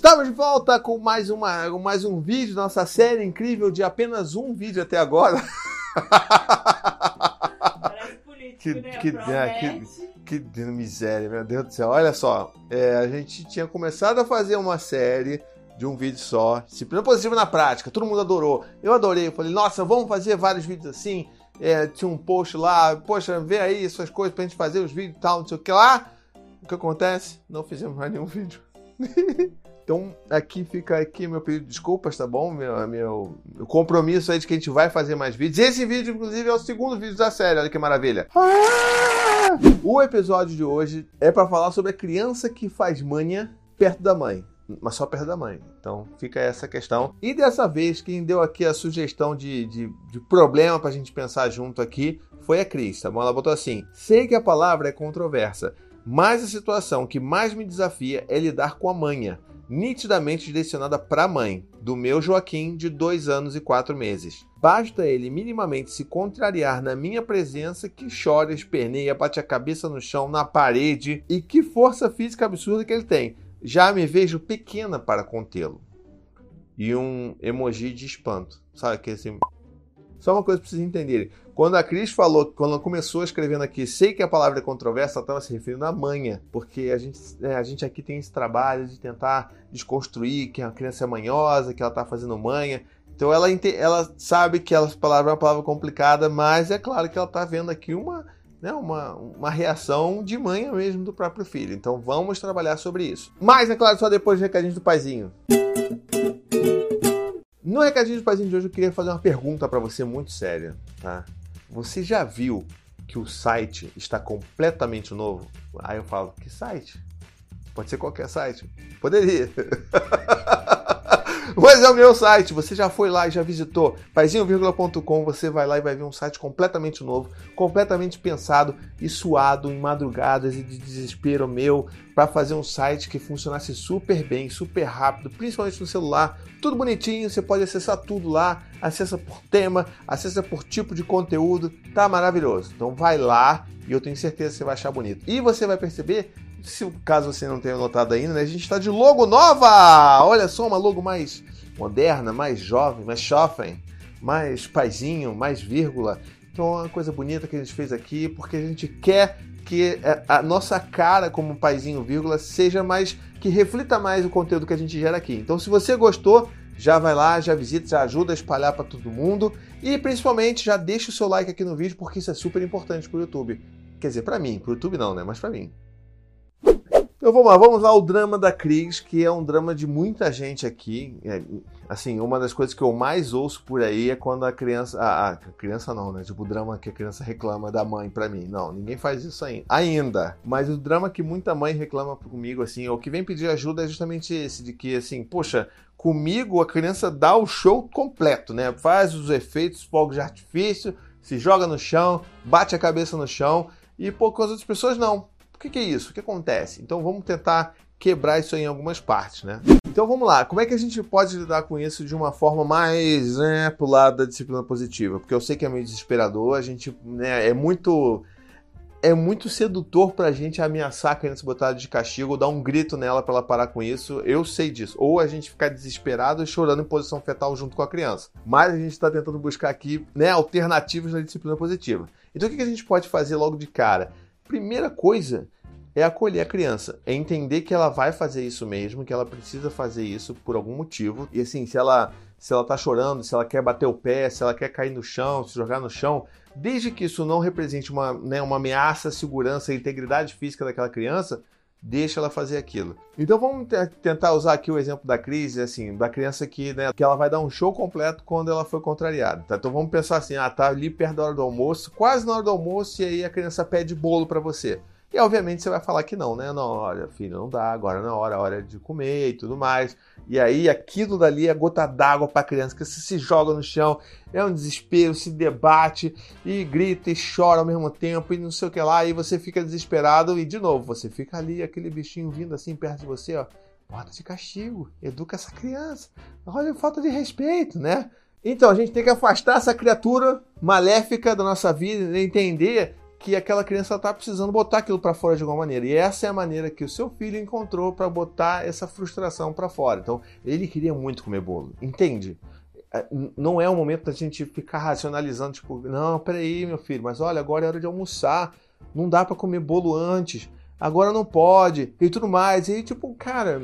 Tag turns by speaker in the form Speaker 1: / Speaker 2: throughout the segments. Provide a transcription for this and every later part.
Speaker 1: Estamos de volta com mais, uma, mais um vídeo da nossa série incrível de apenas um vídeo até agora.
Speaker 2: Parece político,
Speaker 1: Que,
Speaker 2: né?
Speaker 1: que, é, que, que miséria, meu Deus do céu. Olha só, é, a gente tinha começado a fazer uma série de um vídeo só, disciplina positiva na prática, todo mundo adorou. Eu adorei, eu falei, nossa, vamos fazer vários vídeos assim. É, tinha um post lá, poxa, vê aí essas coisas pra gente fazer os vídeos e tal, não sei o que lá. O que acontece? Não fizemos mais nenhum vídeo. Então, aqui fica aqui meu pedido de desculpas, tá bom? Meu, meu, meu compromisso aí de que a gente vai fazer mais vídeos. Esse vídeo, inclusive, é o segundo vídeo da série, olha que maravilha. Ah! O episódio de hoje é para falar sobre a criança que faz manha perto da mãe. Mas só perto da mãe. Então fica essa questão. E dessa vez, quem deu aqui a sugestão de, de, de problema pra gente pensar junto aqui foi a Cris, tá bom? Ela botou assim: sei que a palavra é controversa, mas a situação que mais me desafia é lidar com a manha nitidamente direcionada para a mãe, do meu Joaquim, de dois anos e quatro meses. Basta ele minimamente se contrariar na minha presença que chora, esperneia, bate a cabeça no chão, na parede e que força física absurda que ele tem. Já me vejo pequena para contê-lo. E um emoji de espanto. Sabe que assim. Só uma coisa para vocês entenderem. Quando a Cris falou, quando ela começou escrevendo aqui, sei que a palavra é controversa, ela estava se referindo à manha, porque a gente, é, a gente aqui tem esse trabalho de tentar desconstruir que a criança é manhosa, que ela está fazendo manha. Então ela, ela sabe que a palavra é uma palavra complicada, mas é claro que ela está vendo aqui uma, né, uma, uma reação de manha mesmo do próprio filho. Então vamos trabalhar sobre isso. Mas, é claro, só depois do recadinho do paizinho. No recadinho do paizinho de hoje eu queria fazer uma pergunta para você muito séria, tá? Você já viu que o site está completamente novo? Aí eu falo, que site? Pode ser qualquer site. Poderia. Mas é o meu site. Você já foi lá e já visitou paizinho.com. Você vai lá e vai ver um site completamente novo, completamente pensado e suado em madrugadas e de desespero meu para fazer um site que funcionasse super bem, super rápido, principalmente no celular. Tudo bonitinho, você pode acessar tudo lá, acessa por tema, acessa por tipo de conteúdo, tá maravilhoso. Então vai lá e eu tenho certeza que você vai achar bonito. E você vai perceber se caso você não tenha notado ainda, né, a gente está de logo nova! Olha só, uma logo mais moderna, mais jovem, mais jovem, mais paizinho, mais vírgula. Então é uma coisa bonita que a gente fez aqui, porque a gente quer que a nossa cara como paizinho vírgula seja mais que reflita mais o conteúdo que a gente gera aqui. Então se você gostou, já vai lá, já visita, já ajuda a espalhar para todo mundo e principalmente já deixa o seu like aqui no vídeo porque isso é super importante para o YouTube. Quer dizer, para mim, para o YouTube não, né? Mas para mim. Então vamos lá, vamos lá, o drama da Cris, que é um drama de muita gente aqui. É, assim, uma das coisas que eu mais ouço por aí é quando a criança. A, a criança não, né? Tipo, o drama que a criança reclama da mãe pra mim. Não, ninguém faz isso ainda. Ainda. Mas o drama que muita mãe reclama comigo, assim, ou que vem pedir ajuda é justamente esse, de que, assim, poxa, comigo a criança dá o show completo, né? Faz os efeitos, fogos de artifício, se joga no chão, bate a cabeça no chão. E, pô, com as outras pessoas não que, que é isso? O que acontece? Então vamos tentar quebrar isso em algumas partes, né? Então vamos lá, como é que a gente pode lidar com isso de uma forma mais né, pro lado da disciplina positiva? Porque eu sei que é meio desesperador, a gente né, é muito é muito sedutor pra gente ameaçar a criança botar de castigo ou dar um grito nela para ela parar com isso. Eu sei disso. Ou a gente ficar desesperado e chorando em posição fetal junto com a criança. Mas a gente está tentando buscar aqui né, alternativas na disciplina positiva. Então o que a gente pode fazer logo de cara? Primeira coisa é acolher a criança, é entender que ela vai fazer isso mesmo, que ela precisa fazer isso por algum motivo. E assim, se ela se ela tá chorando, se ela quer bater o pé, se ela quer cair no chão, se jogar no chão, desde que isso não represente uma, né, uma ameaça à segurança e integridade física daquela criança, deixa ela fazer aquilo. Então vamos tentar usar aqui o exemplo da crise, assim, da criança que, né, que ela vai dar um show completo quando ela foi contrariada. Tá? Então vamos pensar assim, ah, tá ali perto da hora do almoço, quase na hora do almoço, e aí a criança pede bolo para você. E obviamente você vai falar que não, né? Não, olha, filho, não dá, agora na é hora, hora de comer e tudo mais. E aí aquilo dali é gota d'água para a criança, que se joga no chão, é um desespero, se debate e grita e chora ao mesmo tempo e não sei o que lá, e você fica desesperado e de novo, você fica ali, aquele bichinho vindo assim perto de você, ó. Bota de castigo, educa essa criança. Olha, falta de respeito, né? Então a gente tem que afastar essa criatura maléfica da nossa vida entender que aquela criança está precisando botar aquilo para fora de alguma maneira. E essa é a maneira que o seu filho encontrou para botar essa frustração para fora. Então, ele queria muito comer bolo, entende? É, não é o momento da gente ficar racionalizando, tipo, não, peraí, meu filho, mas olha, agora é hora de almoçar, não dá para comer bolo antes, agora não pode, e tudo mais. E tipo, cara,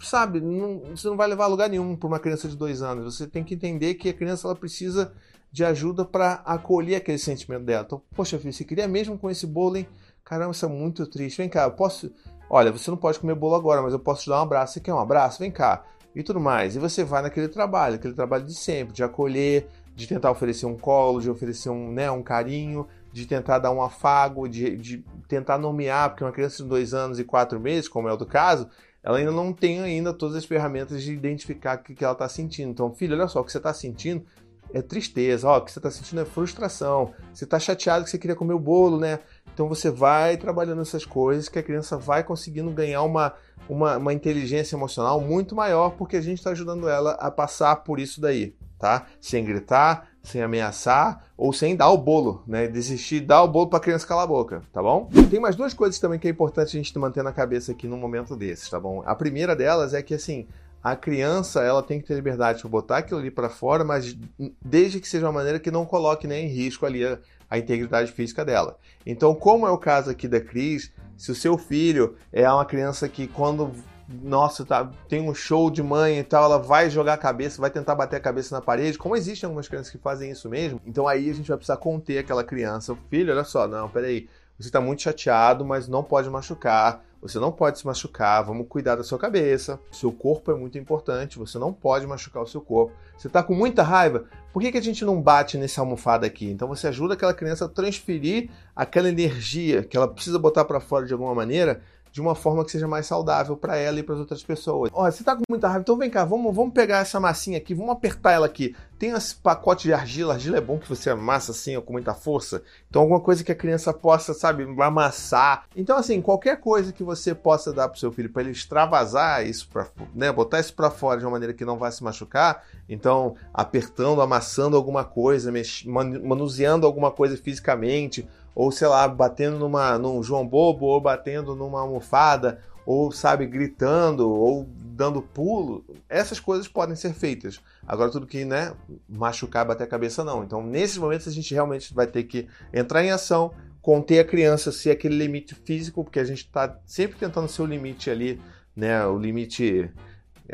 Speaker 1: sabe, não, você não vai levar a lugar nenhum para uma criança de dois anos. Você tem que entender que a criança ela precisa de ajuda para acolher aquele sentimento dela. Então, poxa, filho, você queria mesmo com esse bolo, hein? Caramba, isso é muito triste. Vem cá, eu posso. Olha, você não pode comer bolo agora, mas eu posso te dar um abraço. Você quer um abraço? Vem cá. E tudo mais. E você vai naquele trabalho, aquele trabalho de sempre, de acolher, de tentar oferecer um colo, de oferecer um, né, um carinho, de tentar dar um afago, de, de tentar nomear, porque uma criança de dois anos e quatro meses, como é o do caso, ela ainda não tem ainda todas as ferramentas de identificar o que, que ela está sentindo. Então, filho, olha só, o que você está sentindo é tristeza, ó, o que você está sentindo é frustração, você está chateado que você queria comer o bolo, né? Então você vai trabalhando essas coisas que a criança vai conseguindo ganhar uma, uma, uma inteligência emocional muito maior porque a gente está ajudando ela a passar por isso daí, tá? Sem gritar, sem ameaçar ou sem dar o bolo, né? Desistir, dar o bolo para a criança calar a boca, tá bom? Tem mais duas coisas também que é importante a gente manter na cabeça aqui num momento desses, tá bom? A primeira delas é que assim, a criança ela tem que ter liberdade para botar aquilo ali para fora, mas desde que seja uma maneira que não coloque nem em risco ali a, a, integridade física dela. Então, como é o caso aqui da Cris, se o seu filho é uma criança que quando nossa, tá, tem um show de mãe e tal, ela vai jogar a cabeça, vai tentar bater a cabeça na parede, como existem algumas crianças que fazem isso mesmo, então aí a gente vai precisar conter aquela criança. Filho, olha só, não, peraí, você está muito chateado, mas não pode machucar. Você não pode se machucar. Vamos cuidar da sua cabeça. Seu corpo é muito importante. Você não pode machucar o seu corpo. Você está com muita raiva? Por que, que a gente não bate nessa almofada aqui? Então você ajuda aquela criança a transferir aquela energia que ela precisa botar para fora de alguma maneira de uma forma que seja mais saudável para ela e para as outras pessoas. Olha, você tá com muita raiva, então vem cá, vamos, vamos pegar essa massinha aqui, vamos apertar ela aqui. Tem esse pacote de argila, argila é bom que você amassa assim, ó, com muita força. Então alguma coisa que a criança possa, sabe, amassar. Então assim, qualquer coisa que você possa dar pro seu filho para ele extravasar isso para, né, botar isso para fora de uma maneira que não vai se machucar. Então, apertando, amassando alguma coisa, manuseando alguma coisa fisicamente, ou sei lá, batendo numa, num João Bobo, ou batendo numa almofada, ou sabe, gritando, ou dando pulo, essas coisas podem ser feitas. Agora, tudo que, né, machucar, bater a cabeça, não. Então, nesses momentos, a gente realmente vai ter que entrar em ação, conter a criança, se aquele limite físico, porque a gente está sempre tentando ser o limite ali, né, o limite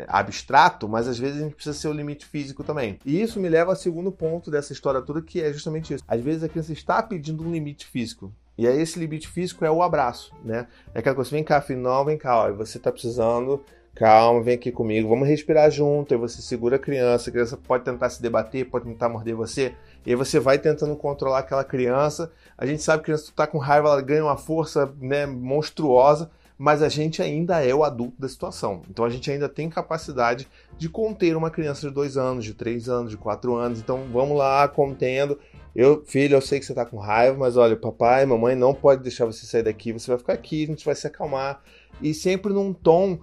Speaker 1: abstrato, mas às vezes a gente precisa ser o limite físico também. E isso me leva ao segundo ponto dessa história toda, que é justamente isso. Às vezes a criança está pedindo um limite físico. E aí esse limite físico é o abraço, né? É aquela coisa, vem cá, filho, não, vem cá, ó, você está precisando, calma, vem aqui comigo, vamos respirar junto, aí você segura a criança, a criança pode tentar se debater, pode tentar morder você, e aí você vai tentando controlar aquela criança, a gente sabe que a criança está com raiva, ela ganha uma força né, monstruosa, mas a gente ainda é o adulto da situação. Então a gente ainda tem capacidade de conter uma criança de dois anos, de três anos, de quatro anos. Então vamos lá, contendo. Eu, filho, eu sei que você tá com raiva, mas olha, papai, mamãe não pode deixar você sair daqui. Você vai ficar aqui, a gente vai se acalmar. E sempre num tom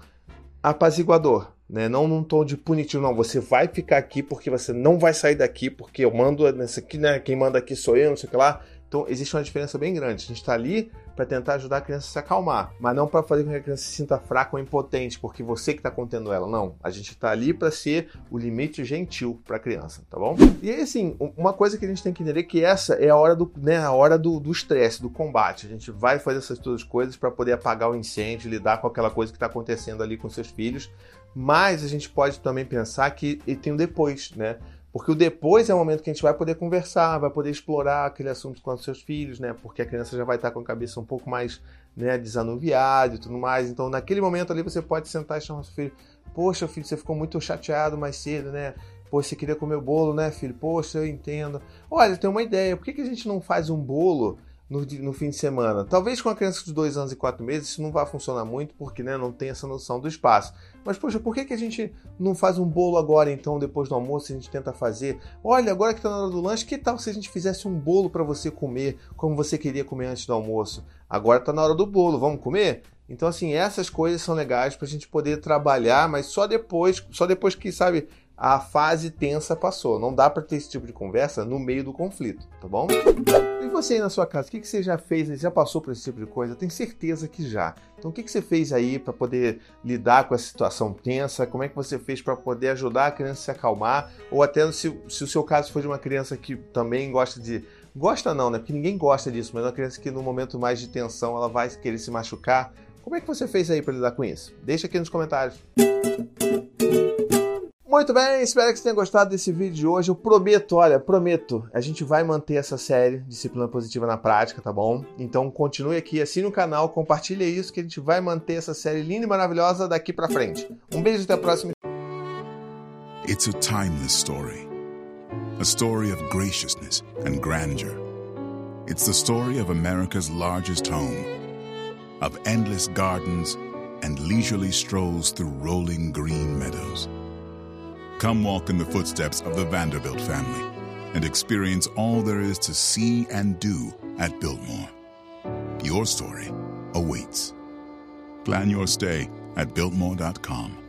Speaker 1: apaziguador. Né? Não num tom de punitivo, não. Você vai ficar aqui porque você não vai sair daqui, porque eu mando nessa aqui, né? Quem manda aqui sou eu, não sei o que lá. Então existe uma diferença bem grande. A gente está ali para tentar ajudar a criança a se acalmar, mas não para fazer com que a criança se sinta fraca ou impotente, porque você que está contendo ela. Não. A gente está ali para ser o limite gentil para a criança, tá bom? E aí, assim, uma coisa que a gente tem que entender é que essa é a hora do, né, a hora do estresse, do, do combate. A gente vai fazer essas duas coisas para poder apagar o incêndio, lidar com aquela coisa que está acontecendo ali com seus filhos. Mas a gente pode também pensar que tem o depois, né? Porque o depois é o momento que a gente vai poder conversar, vai poder explorar aquele assunto com os seus filhos, né? Porque a criança já vai estar com a cabeça um pouco mais né, desanuviada e tudo mais. Então, naquele momento ali, você pode sentar e chamar seu filho: Poxa, filho, você ficou muito chateado mais cedo, né? Poxa, você queria comer o bolo, né, filho? Poxa, eu entendo. Olha, tem uma ideia: por que, que a gente não faz um bolo? No, no, fim de semana. Talvez com a criança de dois anos e quatro meses isso não vai funcionar muito, porque né, não tem essa noção do espaço. Mas, poxa, por que, que a gente não faz um bolo agora, então, depois do almoço, a gente tenta fazer? Olha, agora que está na hora do lanche, que tal se a gente fizesse um bolo para você comer, como você queria comer antes do almoço? Agora está na hora do bolo, vamos comer? Então, assim, essas coisas são legais para a gente poder trabalhar, mas só depois, só depois que, sabe, a fase tensa passou. Não dá para ter esse tipo de conversa no meio do conflito, tá bom? E você aí na sua casa, o que, que você já fez? Já passou por esse tipo de coisa? Tenho certeza que já. Então, o que, que você fez aí para poder lidar com essa situação tensa? Como é que você fez para poder ajudar a criança a se acalmar? Ou até se, se o seu caso for de uma criança que também gosta de Gosta não, né? Porque ninguém gosta disso, mas é uma criança que no momento mais de tensão ela vai querer se machucar. Como é que você fez aí para lidar com isso? Deixa aqui nos comentários. Muito bem, espero que você tenha gostado desse vídeo de hoje. Eu prometo, olha, prometo, a gente vai manter essa série Disciplina Positiva na Prática, tá bom? Então continue aqui, assine o canal, compartilhe isso, que a gente vai manter essa série linda e maravilhosa daqui pra frente. Um beijo até a próxima.
Speaker 2: It's a timeless story. A story of graciousness and grandeur. It's the story of America's largest home, of endless gardens and leisurely strolls through rolling green meadows. Come walk in the footsteps of the Vanderbilt family and experience all there is to see and do at Biltmore. Your story awaits. Plan your stay at Biltmore.com.